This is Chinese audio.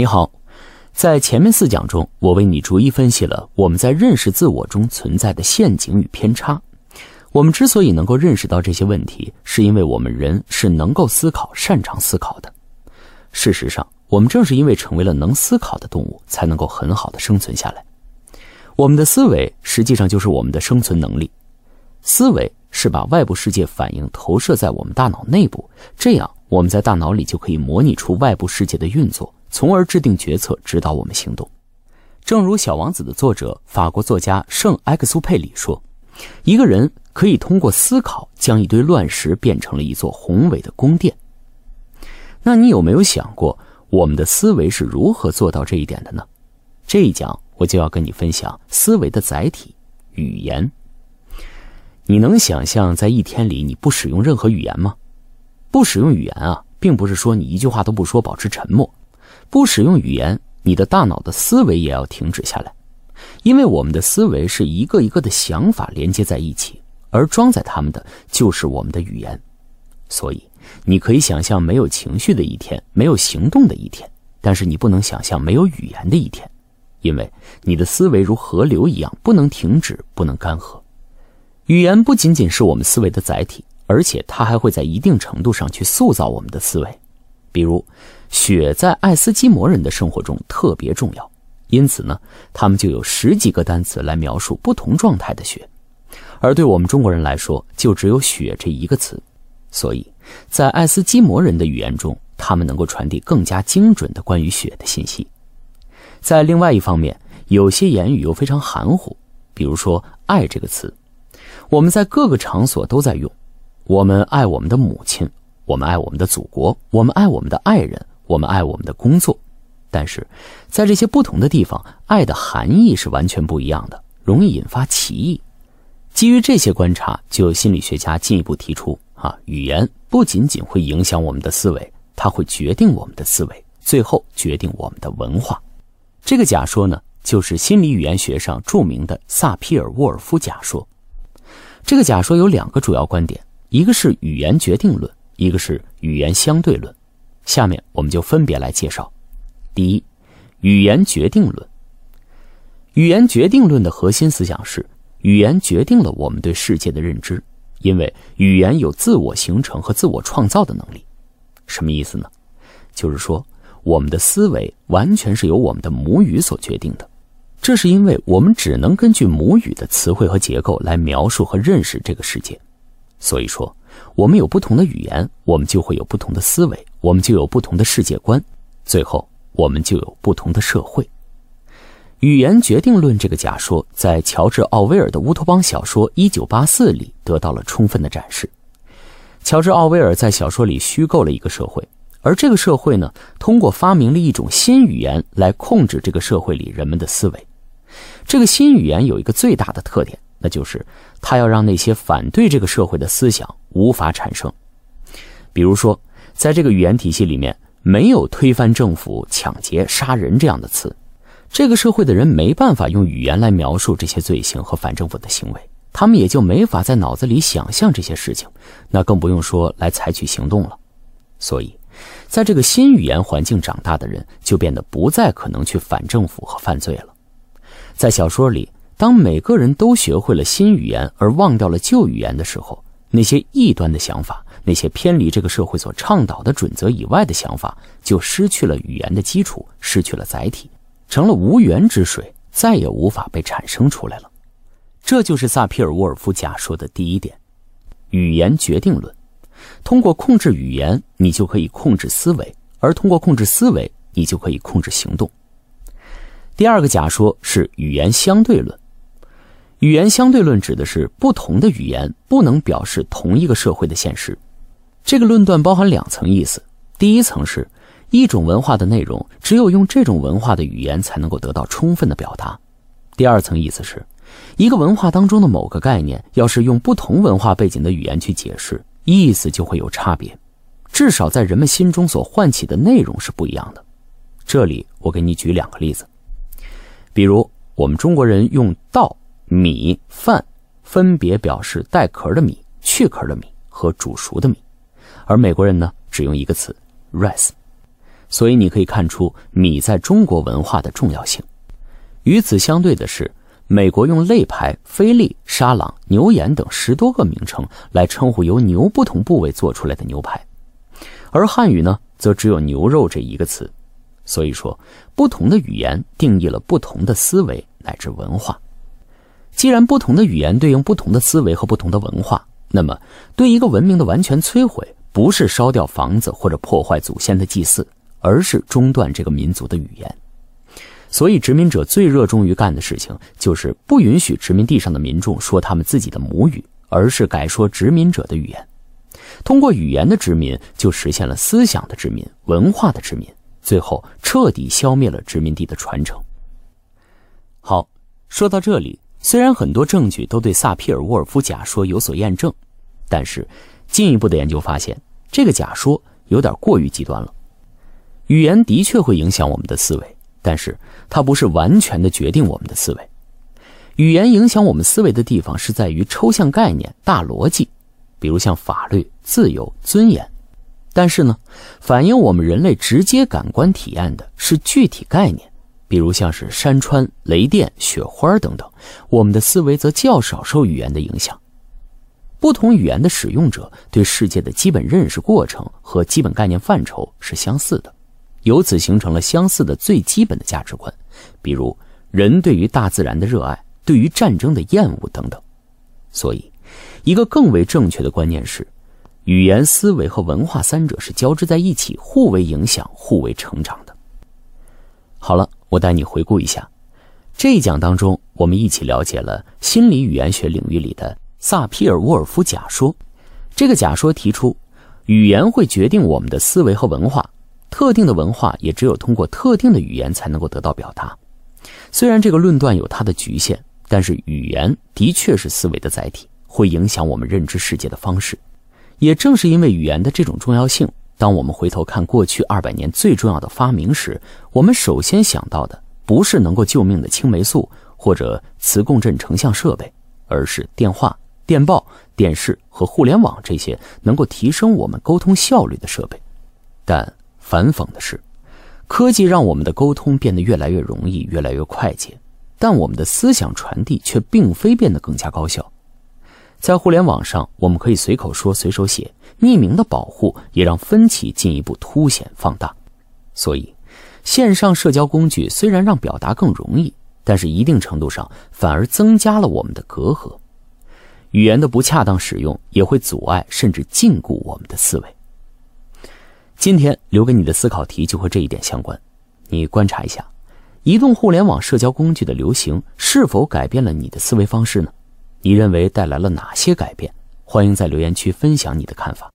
你好，在前面四讲中，我为你逐一分析了我们在认识自我中存在的陷阱与偏差。我们之所以能够认识到这些问题，是因为我们人是能够思考、擅长思考的。事实上，我们正是因为成为了能思考的动物，才能够很好的生存下来。我们的思维实际上就是我们的生存能力。思维是把外部世界反应投射在我们大脑内部，这样我们在大脑里就可以模拟出外部世界的运作，从而制定决策，指导我们行动。正如《小王子》的作者法国作家圣埃克苏佩里说：“一个人可以通过思考，将一堆乱石变成了一座宏伟的宫殿。”那你有没有想过，我们的思维是如何做到这一点的呢？这一讲我就要跟你分享思维的载体——语言。你能想象在一天里你不使用任何语言吗？不使用语言啊，并不是说你一句话都不说，保持沉默。不使用语言，你的大脑的思维也要停止下来，因为我们的思维是一个一个的想法连接在一起，而装载它们的就是我们的语言。所以，你可以想象没有情绪的一天，没有行动的一天，但是你不能想象没有语言的一天，因为你的思维如河流一样，不能停止，不能干涸。语言不仅仅是我们思维的载体，而且它还会在一定程度上去塑造我们的思维。比如，雪在爱斯基摩人的生活中特别重要，因此呢，他们就有十几个单词来描述不同状态的雪。而对我们中国人来说，就只有“雪”这一个词。所以，在爱斯基摩人的语言中，他们能够传递更加精准的关于雪的信息。在另外一方面，有些言语又非常含糊，比如说“爱”这个词。我们在各个场所都在用，我们爱我们的母亲，我们爱我们的祖国，我们爱我们的爱人，我们爱我们的工作。但是，在这些不同的地方，爱的含义是完全不一样的，容易引发歧义。基于这些观察，就有心理学家进一步提出：啊，语言不仅仅会影响我们的思维，它会决定我们的思维，最后决定我们的文化。这个假说呢，就是心理语言学上著名的萨皮尔沃尔夫假说。这个假说有两个主要观点，一个是语言决定论，一个是语言相对论。下面我们就分别来介绍。第一，语言决定论。语言决定论的核心思想是，语言决定了我们对世界的认知，因为语言有自我形成和自我创造的能力。什么意思呢？就是说，我们的思维完全是由我们的母语所决定的。这是因为我们只能根据母语的词汇和结构来描述和认识这个世界，所以说，我们有不同的语言，我们就会有不同的思维，我们就有不同的世界观，最后我们就有不同的社会。语言决定论这个假说在乔治·奥威尔的乌托邦小说《一九八四》里得到了充分的展示。乔治·奥威尔在小说里虚构了一个社会，而这个社会呢，通过发明了一种新语言来控制这个社会里人们的思维。这个新语言有一个最大的特点，那就是它要让那些反对这个社会的思想无法产生。比如说，在这个语言体系里面，没有推翻政府、抢劫、杀人这样的词，这个社会的人没办法用语言来描述这些罪行和反政府的行为，他们也就没法在脑子里想象这些事情，那更不用说来采取行动了。所以，在这个新语言环境长大的人，就变得不再可能去反政府和犯罪了。在小说里，当每个人都学会了新语言而忘掉了旧语言的时候，那些异端的想法，那些偏离这个社会所倡导的准则以外的想法，就失去了语言的基础，失去了载体，成了无源之水，再也无法被产生出来了。这就是萨皮尔沃尔夫假说的第一点：语言决定论。通过控制语言，你就可以控制思维；而通过控制思维，你就可以控制行动。第二个假说是语言相对论。语言相对论指的是不同的语言不能表示同一个社会的现实。这个论断包含两层意思：第一层是，一种文化的内容只有用这种文化的语言才能够得到充分的表达；第二层意思是，一个文化当中的某个概念，要是用不同文化背景的语言去解释，意思就会有差别，至少在人们心中所唤起的内容是不一样的。这里我给你举两个例子。比如，我们中国人用“稻”“米”“饭”分别表示带壳的米、去壳的米和煮熟的米，而美国人呢，只用一个词 “rice”。所以你可以看出米在中国文化的重要性。与此相对的是，美国用肋排、菲力、沙朗、牛眼等十多个名称来称呼由牛不同部位做出来的牛排，而汉语呢，则只有牛肉这一个词。所以说，不同的语言定义了不同的思维乃至文化。既然不同的语言对应不同的思维和不同的文化，那么对一个文明的完全摧毁，不是烧掉房子或者破坏祖先的祭祀，而是中断这个民族的语言。所以，殖民者最热衷于干的事情，就是不允许殖民地上的民众说他们自己的母语，而是改说殖民者的语言。通过语言的殖民，就实现了思想的殖民、文化的殖民，最后彻底消灭了殖民地的传承。好，说到这里，虽然很多证据都对萨皮尔沃尔夫假说有所验证，但是进一步的研究发现，这个假说有点过于极端了。语言的确会影响我们的思维。但是它不是完全的决定我们的思维，语言影响我们思维的地方是在于抽象概念、大逻辑，比如像法律、自由、尊严。但是呢，反映我们人类直接感官体验的是具体概念，比如像是山川、雷电、雪花等等。我们的思维则较少受语言的影响。不同语言的使用者对世界的基本认识过程和基本概念范畴是相似的。由此形成了相似的最基本的价值观，比如人对于大自然的热爱，对于战争的厌恶等等。所以，一个更为正确的观念是，语言、思维和文化三者是交织在一起，互为影响、互为成长的。好了，我带你回顾一下这一讲当中，我们一起了解了心理语言学领域里的萨皮尔沃尔夫假说。这个假说提出，语言会决定我们的思维和文化。特定的文化也只有通过特定的语言才能够得到表达。虽然这个论断有它的局限，但是语言的确是思维的载体，会影响我们认知世界的方式。也正是因为语言的这种重要性，当我们回头看过去二百年最重要的发明时，我们首先想到的不是能够救命的青霉素或者磁共振成像设备，而是电话、电报、电视和互联网这些能够提升我们沟通效率的设备。但反讽的是，科技让我们的沟通变得越来越容易，越来越快捷，但我们的思想传递却并非变得更加高效。在互联网上，我们可以随口说、随手写，匿名的保护也让分歧进一步凸显放大。所以，线上社交工具虽然让表达更容易，但是一定程度上反而增加了我们的隔阂。语言的不恰当使用也会阻碍甚至禁锢我们的思维。今天留给你的思考题就和这一点相关，你观察一下，移动互联网社交工具的流行是否改变了你的思维方式呢？你认为带来了哪些改变？欢迎在留言区分享你的看法。